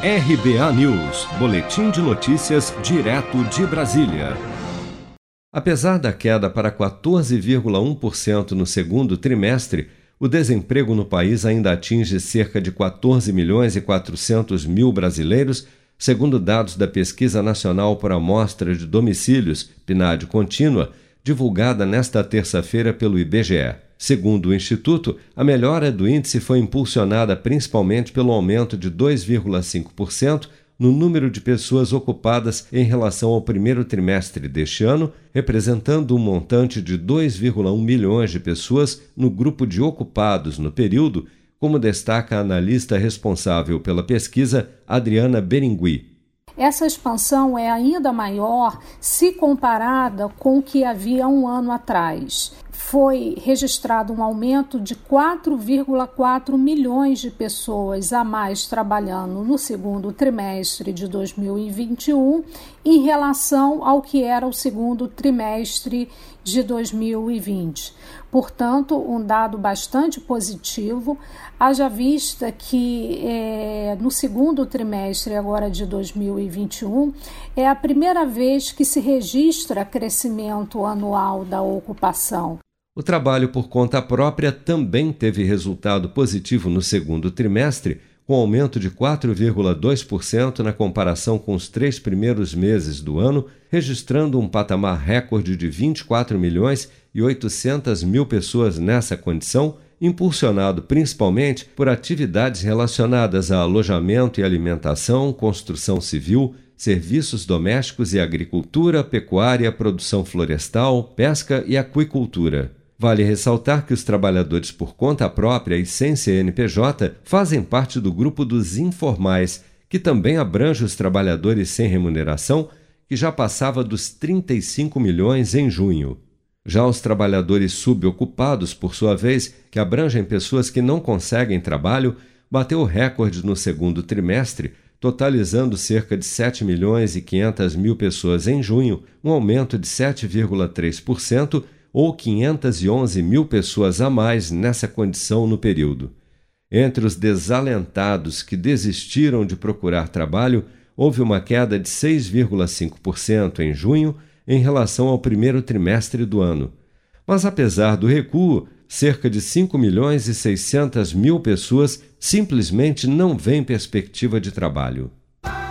RBA News, Boletim de Notícias, direto de Brasília. Apesar da queda para 14,1% no segundo trimestre, o desemprego no país ainda atinge cerca de 14 milhões e 400 mil brasileiros, segundo dados da Pesquisa Nacional por Amostra de Domicílios, PNAD Contínua, divulgada nesta terça-feira pelo IBGE. Segundo o Instituto, a melhora do índice foi impulsionada principalmente pelo aumento de 2,5% no número de pessoas ocupadas em relação ao primeiro trimestre deste ano, representando um montante de 2,1 milhões de pessoas no grupo de ocupados no período, como destaca a analista responsável pela pesquisa, Adriana Beringui. Essa expansão é ainda maior se comparada com o que havia um ano atrás foi registrado um aumento de 4,4 milhões de pessoas a mais trabalhando no segundo trimestre de 2021 em relação ao que era o segundo trimestre de 2020. Portanto, um dado bastante positivo, haja vista que é, no segundo trimestre agora de 2021 é a primeira vez que se registra crescimento anual da ocupação. O trabalho por conta própria também teve resultado positivo no segundo trimestre, com aumento de 4,2% na comparação com os três primeiros meses do ano, registrando um patamar recorde de 24 milhões e 800 mil pessoas nessa condição, impulsionado principalmente por atividades relacionadas a alojamento e alimentação, construção civil, serviços domésticos e agricultura, pecuária, produção florestal, pesca e aquicultura. Vale ressaltar que os trabalhadores por conta própria e sem CNPJ fazem parte do grupo dos informais, que também abrange os trabalhadores sem remuneração, que já passava dos 35 milhões em junho. Já os trabalhadores subocupados, por sua vez, que abrangem pessoas que não conseguem trabalho, bateu recorde no segundo trimestre, totalizando cerca de 7 milhões e 500 mil pessoas em junho, um aumento de 7,3% ou 511 mil pessoas a mais nessa condição no período. Entre os desalentados que desistiram de procurar trabalho, houve uma queda de 6,5% em junho em relação ao primeiro trimestre do ano. Mas apesar do recuo, cerca de 5 milhões e 600 mil pessoas simplesmente não veem perspectiva de trabalho.